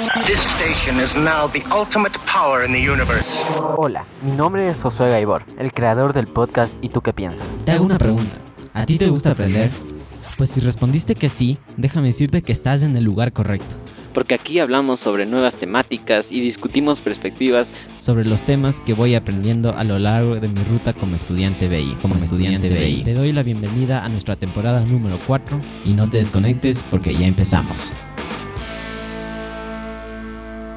This station is now the ultimate power in the universe. Hola, mi nombre es Josué Gaibor, el creador del podcast ¿Y tú qué piensas? Te hago una pregunta. ¿A ti te gusta aprender? Pues si respondiste que sí, déjame decirte que estás en el lugar correcto. Porque aquí hablamos sobre nuevas temáticas y discutimos perspectivas sobre los temas que voy aprendiendo a lo largo de mi ruta como estudiante BI. Como, estudiante, BI. Te doy la bienvenida a nuestra temporada número 4 y no te desconectes porque ya empezamos.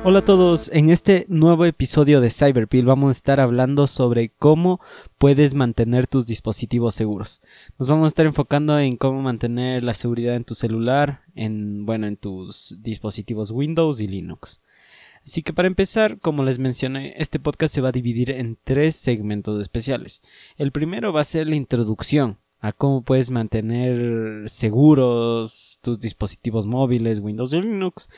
Hola a todos, en este nuevo episodio de Cyberpill vamos a estar hablando sobre cómo puedes mantener tus dispositivos seguros. Nos vamos a estar enfocando en cómo mantener la seguridad en tu celular, en bueno, en tus dispositivos Windows y Linux. Así que para empezar, como les mencioné, este podcast se va a dividir en tres segmentos especiales. El primero va a ser la introducción a cómo puedes mantener seguros tus dispositivos móviles, Windows y Linux.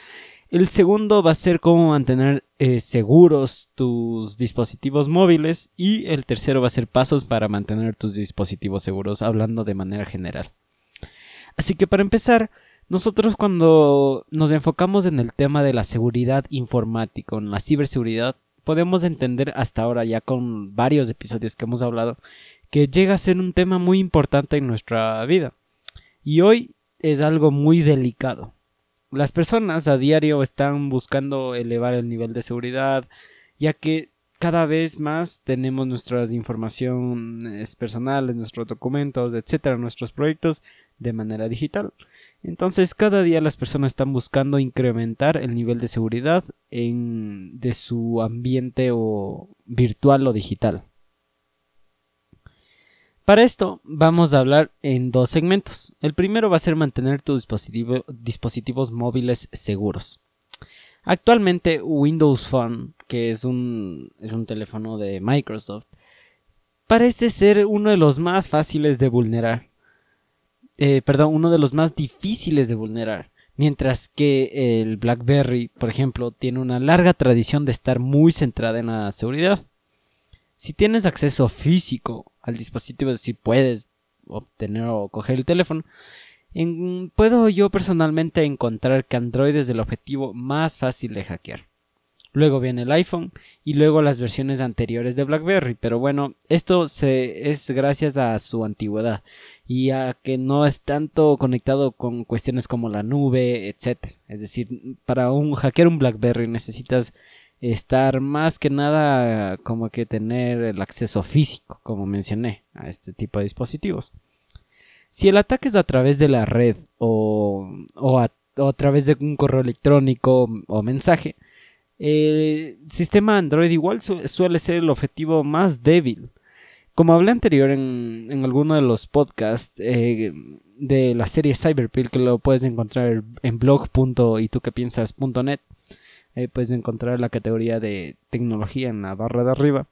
El segundo va a ser cómo mantener eh, seguros tus dispositivos móviles y el tercero va a ser pasos para mantener tus dispositivos seguros, hablando de manera general. Así que para empezar, nosotros cuando nos enfocamos en el tema de la seguridad informática, en la ciberseguridad, podemos entender hasta ahora ya con varios episodios que hemos hablado que llega a ser un tema muy importante en nuestra vida. Y hoy es algo muy delicado las personas a diario están buscando elevar el nivel de seguridad, ya que cada vez más tenemos nuestras informaciones personales, nuestros documentos, etcétera, nuestros proyectos de manera digital. Entonces, cada día las personas están buscando incrementar el nivel de seguridad en, de su ambiente o virtual o digital. Para esto vamos a hablar en dos segmentos. El primero va a ser mantener tus dispositivos móviles seguros. Actualmente Windows Phone, que es un, teléfono de Microsoft, parece ser uno de los más fáciles de vulnerar. Eh, perdón, uno de los más difíciles de vulnerar. Mientras que el BlackBerry, por ejemplo, tiene una larga tradición de estar muy centrada en la seguridad. Si tienes acceso físico al dispositivo, decir, puedes obtener o coger el teléfono, puedo yo personalmente encontrar que Android es el objetivo más fácil de hackear. Luego viene el iPhone y luego las versiones anteriores de BlackBerry, pero bueno, esto es gracias a su antigüedad y a que no es tanto conectado con cuestiones como la nube, etc. Es decir, para un hackear un BlackBerry necesitas estar más que nada como que tener el acceso físico, como mencioné, a este tipo de dispositivos. Si el ataque es a través de la red o, a, través de un correo electrónico o mensaje, el sistema Android igual suele ser el objetivo más débil. Como hablé anterior en, en alguno de los podcasts eh, de la serie Cyberpill, que lo puedes encontrar en blog.ituquepiensas.net, puedes encontrar la categoría de tecnología en la barra de arriba.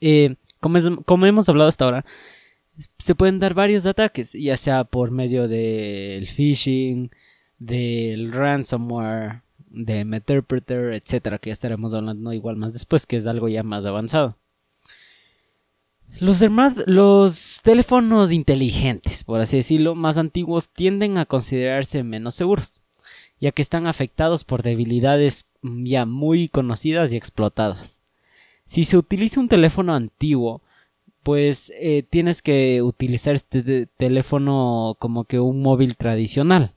Eh, como, hemos hablado hasta ahora, se pueden dar varios ataques, ya sea por medio del phishing, del ransomware, de Meterpreter, etcétera, que ya estaremos hablando igual más después, que es algo ya más avanzado. Los, los teléfonos inteligentes, por así decirlo, más antiguos tienden a considerarse menos seguros ya que están afectados por debilidades ya muy conocidas y explotadas. Si se utiliza un teléfono antiguo, pues eh, tienes que utilizar este teléfono como que un móvil tradicional.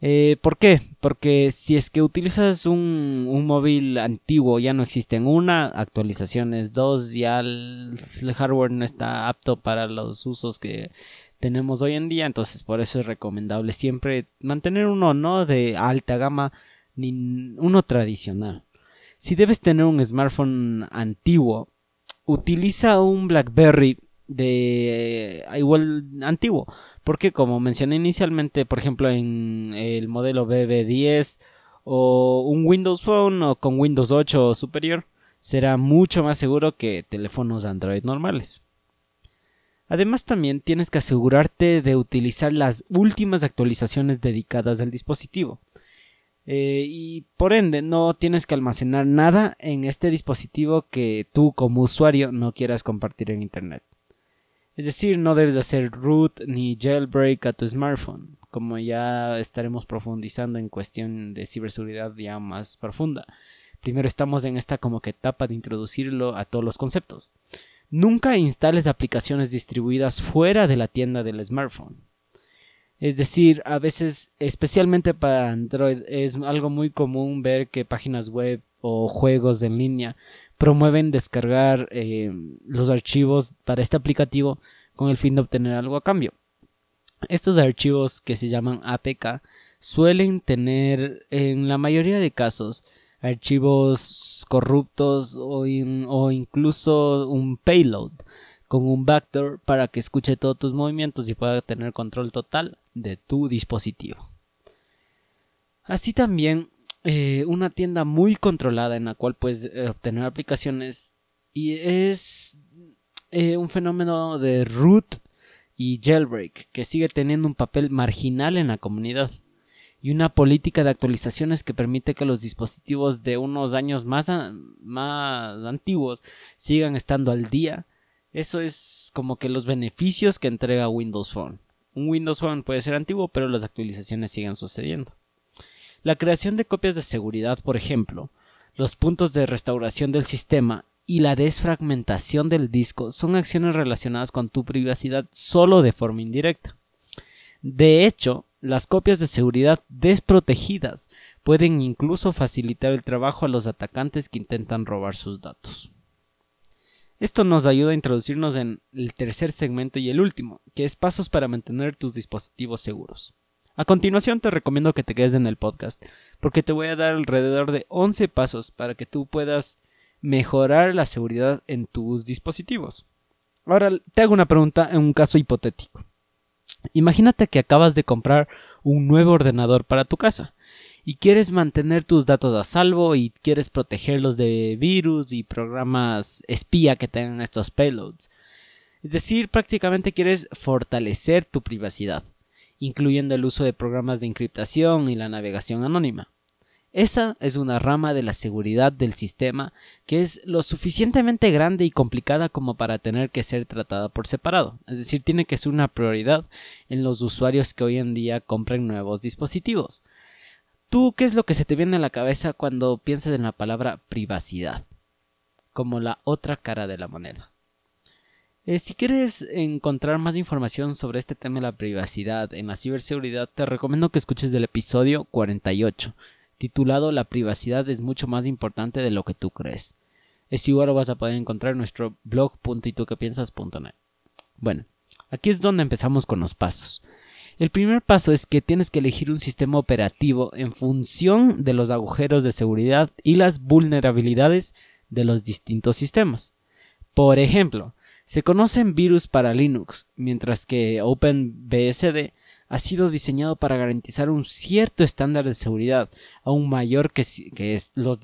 Eh, ¿Por qué? Porque si es que utilizas un, un, móvil antiguo, ya no existen una, actualizaciones dos, ya el hardware no está apto para los usos que tenemos hoy en día, entonces por eso es recomendable siempre mantener uno no de alta gama ni uno tradicional. Si debes tener un smartphone antiguo, utiliza un BlackBerry de igual antiguo, porque como mencioné inicialmente, por ejemplo, en el modelo BB10 o un Windows Phone o con Windows 8 o superior, será mucho más seguro que teléfonos Android normales. Además también tienes que asegurarte de utilizar las últimas actualizaciones dedicadas al dispositivo. Eh, y por ende no tienes que almacenar nada en este dispositivo que tú como usuario no quieras compartir en internet. Es decir, no debes hacer root ni jailbreak a tu smartphone. como ya estaremos profundizando en cuestión de ciberseguridad ya más profunda. Primero estamos en esta como que etapa de introducirlo a todos los conceptos. Nunca instales aplicaciones distribuidas fuera de la tienda del smartphone. Es decir, a veces, especialmente para Android, es algo muy común ver que páginas web o juegos en línea promueven descargar eh, los archivos para este aplicativo con el fin de obtener algo a cambio. Estos archivos que se llaman APK suelen tener en la mayoría de casos archivos corruptos o, incluso un payload con un backdoor para que escuche todos tus movimientos y pueda tener control total de tu dispositivo. Así también eh, una tienda muy controlada en la cual puedes eh, obtener aplicaciones y es eh, un fenómeno de root y jailbreak que sigue teniendo un papel marginal en la comunidad y una política de actualizaciones que permite que los dispositivos de unos años más, más antiguos sigan estando al día. Eso es como que los beneficios que entrega Windows Phone. Un Windows Phone puede ser antiguo, pero las actualizaciones siguen sucediendo. La creación de copias de seguridad, por ejemplo, los puntos de restauración del sistema y la desfragmentación del disco son acciones relacionadas con tu privacidad solo de forma indirecta. De hecho, las copias de seguridad desprotegidas pueden incluso facilitar el trabajo a los atacantes que intentan robar sus datos. Esto nos ayuda a introducirnos en el tercer segmento y el último, que es pasos para mantener tus dispositivos seguros. A continuación te recomiendo que te quedes en el podcast, porque te voy a dar alrededor de 11 pasos para que tú puedas mejorar la seguridad en tus dispositivos. Ahora te hago una pregunta en un caso hipotético. Imagínate que acabas de comprar un nuevo ordenador para tu casa y quieres mantener tus datos a salvo y quieres protegerlos de virus y programas espía que tengan estos payloads. Es decir, prácticamente quieres fortalecer tu privacidad, incluyendo el uso de programas de encriptación y la navegación anónima. Esa es una rama de la seguridad del sistema que es lo suficientemente grande y complicada como para tener que ser tratada por separado. Es decir, tiene que ser una prioridad en los usuarios que hoy en día compren nuevos dispositivos. ¿Tú qué es lo que se te viene a la cabeza cuando piensas en la palabra privacidad? Como la otra cara de la moneda. Eh, si quieres encontrar más información sobre este tema de la privacidad en la ciberseguridad, te recomiendo que escuches el episodio 48 titulado La privacidad es mucho más importante de lo que tú crees. Es igual lo vas a poder encontrar en nuestro blog.ituquepiensas.net. Bueno, aquí es donde empezamos con los pasos. El primer paso es que tienes que elegir un sistema operativo en función de los agujeros de seguridad y las vulnerabilidades de los distintos sistemas. Por ejemplo, se conocen virus para Linux, mientras que OpenBSD ha sido diseñado para garantizar un cierto estándar de seguridad, aún mayor que, los,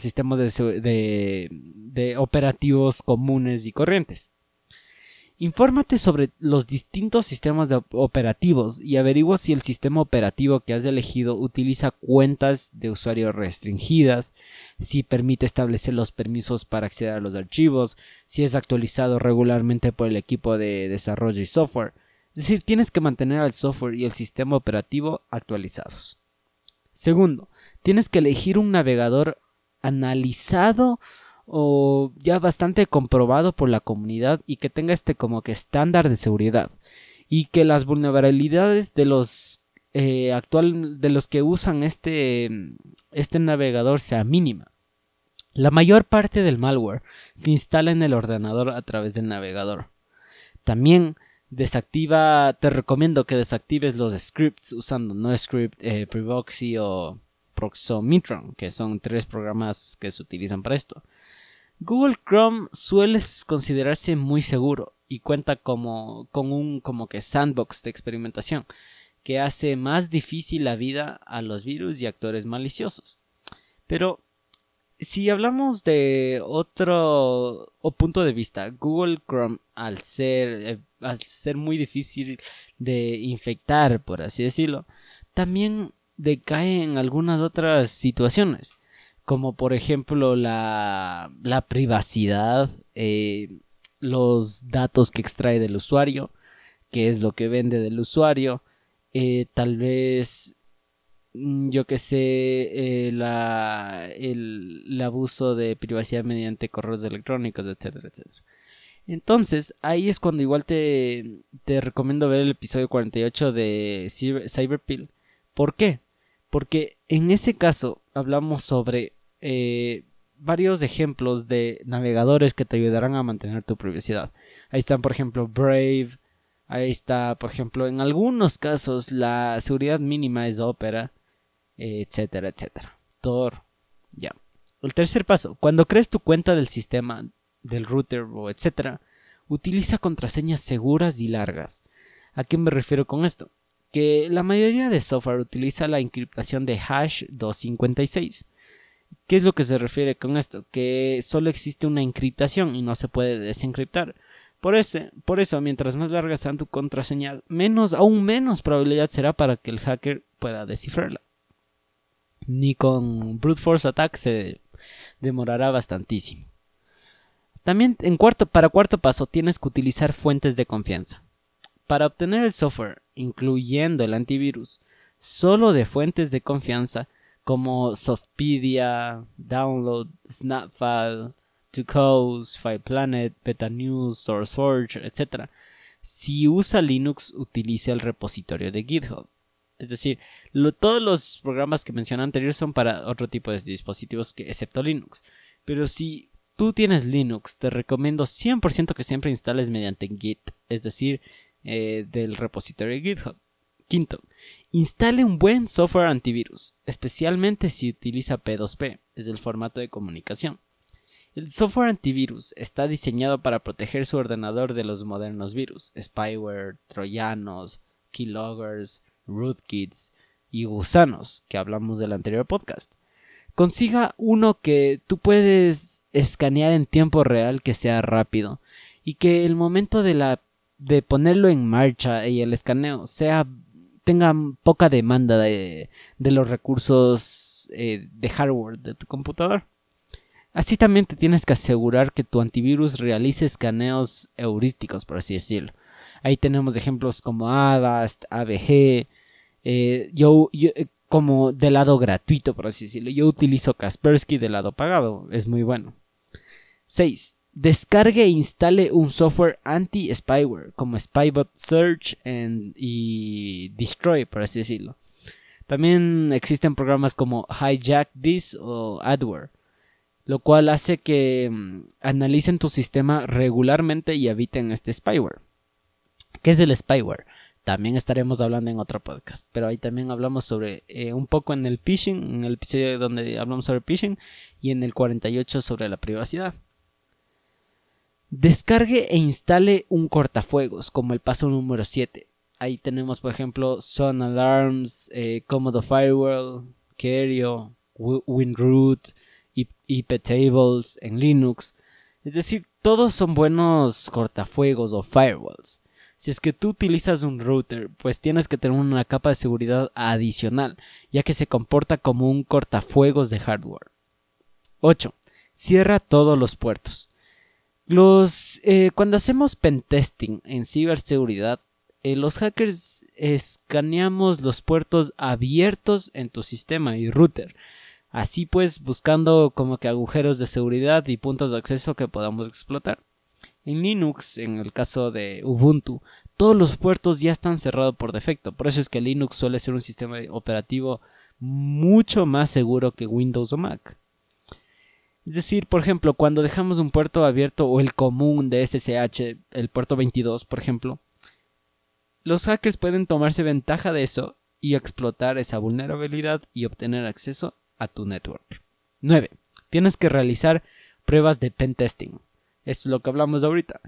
sistemas de, operativos comunes y corrientes. Infórmate sobre los distintos sistemas operativos y averigua si el sistema operativo que has elegido utiliza cuentas de usuario restringidas, si permite establecer los permisos para acceder a los archivos, si es actualizado regularmente por el equipo de desarrollo y software, es decir, tienes que mantener el software y el sistema operativo actualizados. Segundo, tienes que elegir un navegador analizado o ya bastante comprobado por la comunidad y que tenga este como que estándar de seguridad y que las vulnerabilidades de los eh, actual de los que usan este este navegador sea mínima. La mayor parte del malware se instala en el ordenador a través del navegador. También desactiva, te recomiendo que desactives los scripts usando NoScript, eh, Prevoxy o Proxomitron, que son tres programas que se utilizan para esto. Google Chrome suele considerarse muy seguro y cuenta como, con un como que sandbox de experimentación que hace más difícil la vida a los virus y actores maliciosos. Pero si hablamos de otro punto de vista, Google Chrome al ser, eh, al ser muy difícil de infectar, por así decirlo, también decae en algunas otras situaciones, como por ejemplo la, la privacidad, eh, los datos que extrae del usuario, qué es lo que vende del usuario, eh, tal vez mm, yo que sé, eh, la, el, el, abuso de privacidad mediante correos electrónicos, etcétera, etcétera. Entonces, ahí es cuando igual te, te recomiendo ver el episodio 48 de Cyberpill. ¿Por qué? Porque en ese caso hablamos sobre eh, varios ejemplos de navegadores que te ayudarán a mantener tu privacidad. Ahí están, por ejemplo, Brave. Ahí está, por ejemplo, en algunos casos la seguridad mínima es Opera, etcétera, etcétera. Tor, ya. El tercer paso, cuando crees tu cuenta del sistema, del router o etcétera, utiliza contraseñas seguras y largas. ¿A qué me refiero con esto? Que la mayoría de software utiliza la encriptación de hash 256. ¿Qué es lo que se refiere con esto? Que solo existe una encriptación y no se puede desencriptar. Por eso, por eso, mientras más larga sea tu contraseña, menos, aún menos probabilidad será para que el hacker pueda descifrarla. Ni con brute force attack se demorará bastantísimo. También en cuarto, para cuarto paso tienes que utilizar fuentes de confianza. Para obtener el software, incluyendo el antivirus, solo de fuentes de confianza como Softpedia, Download, Snapfile, Tucos, FilePlanet, BetaNews, SourceForge, etc. Si usa Linux, utilice el repositorio de GitHub. Es decir, todos los programas que mencioné anterior son para otro tipo de dispositivos que, excepto Linux. Pero si tú tienes Linux, te recomiendo 100% que siempre instales mediante Git, es decir, eh, del repositorio de GitHub. Quinto, instale un buen software antivirus, especialmente si utiliza P2P, es el formato de comunicación. El software antivirus está diseñado para proteger su ordenador de los modernos virus, spyware, troyanos, keyloggers, rootkits y gusanos, que hablamos del anterior podcast. Consiga uno que tú puedes escanear en tiempo real que sea rápido y que el momento de la de ponerlo en marcha y el escaneo sea tenga poca demanda de, los recursos eh, de hardware de tu computador. Así también te tienes que asegurar que tu antivirus realice escaneos heurísticos, por así decirlo. Ahí tenemos ejemplos como Avast, ABG. Eh, yo, eh, como de lado gratuito, por así decirlo. Yo utilizo Kaspersky de lado pagado, es muy bueno. 6. Descargue e instale un software anti-spyware como Spybot Search y Destroy, por así decirlo. También existen programas como Hijack This o Adware, lo cual hace que mm, analicen tu sistema regularmente y eviten este spyware. ¿Qué es el spyware? También estaremos hablando en otro podcast. Pero ahí también hablamos sobre eh, un poco en el phishing, en el episodio donde hablamos sobre phishing y en el 48 sobre la privacidad. Descargue e instale un cortafuegos como el paso número 7. Ahí tenemos por ejemplo Sun Alarms, eh, Firewall, Kerio, WinRoot, IP Tables en Linux. Es decir, todos son buenos cortafuegos o firewalls. Si es que tú utilizas un router, pues tienes que tener una capa de seguridad adicional, ya que se comporta como un cortafuegos de hardware. 8. Cierra todos los puertos. Los, eh, cuando hacemos pentesting en ciberseguridad, eh, los hackers escaneamos los puertos abiertos en tu sistema y router. Así pues, buscando como que agujeros de seguridad y puntos de acceso que podamos explotar. En Linux, en el caso de Ubuntu, todos los puertos ya están cerrados por defecto. Por eso es que Linux suele ser un sistema operativo mucho más seguro que Windows o Mac. Es decir, por ejemplo, cuando dejamos un puerto abierto o el común de SSH, el puerto 22, por ejemplo, los hackers pueden tomarse ventaja de eso y explotar esa vulnerabilidad y obtener acceso a tu network. 9. Tienes que realizar pruebas de pentesting. Esto es lo que hablamos ahorita.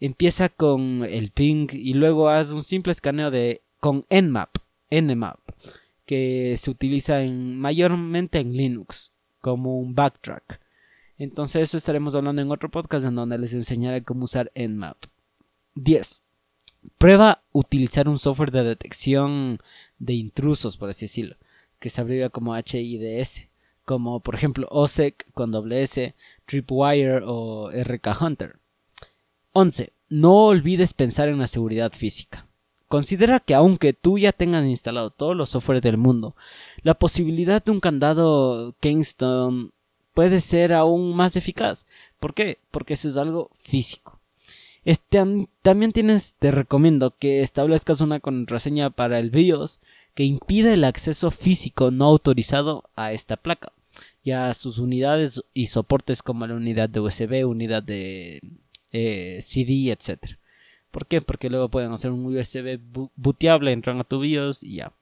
Empieza con el ping y luego haz un simple escaneo de con Nmap, Nmap, que se utiliza en, mayormente en Linux como un backtrack. Entonces eso estaremos hablando en otro podcast en donde les enseñaré cómo usar Nmap. 10. Prueba utilizar un software de detección de intrusos, por así decirlo, que se abrevia como HIDS como por ejemplo OSEC con doble S, Tripwire o RK Hunter. 11. No olvides pensar en la seguridad física. Considera que aunque tú ya tengas instalado todos los software del mundo, la posibilidad de un candado Kingston puede ser aún más eficaz. ¿Por qué? Porque eso es algo físico. Este, también tienes, te recomiendo que establezcas una contraseña para el BIOS que impida el acceso físico no autorizado a esta placa y a sus unidades y soportes como la unidad de USB, unidad de eh, CD, etc. ¿Por qué? Porque luego pueden hacer un USB booteable, entran a tu BIOS y ya.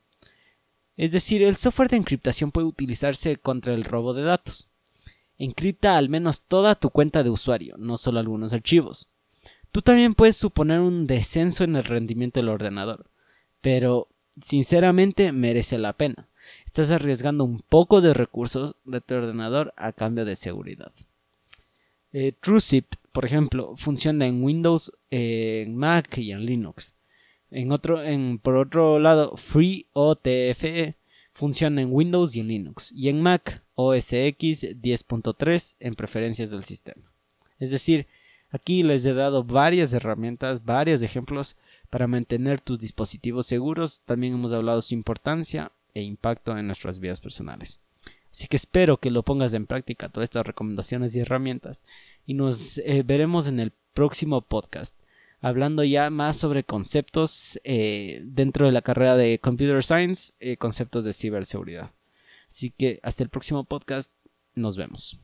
Es decir, el software de encriptación puede utilizarse contra el robo de datos. Encripta al menos toda tu cuenta de usuario, no solo algunos archivos. Tú también puedes suponer un descenso en el rendimiento del ordenador, pero sinceramente merece la pena. Estás arriesgando un poco de recursos de tu ordenador a cambio de seguridad. Eh, por ejemplo, funciona en Windows, en Mac y en Linux. En otro, por otro lado, FreeOTFE funciona en Windows y en Linux. Y en Mac, OS X 10.3 en preferencias del sistema. Es decir, Aquí les he dado varias herramientas, varios ejemplos para mantener tus dispositivos seguros. También hemos hablado de su importancia e impacto en nuestras vidas personales. Así que espero que lo pongas en práctica todas estas recomendaciones y herramientas y nos eh, veremos en el próximo podcast hablando ya más sobre conceptos eh, dentro de la carrera de Computer Science, eh, conceptos de ciberseguridad. Así que hasta el próximo podcast, nos vemos.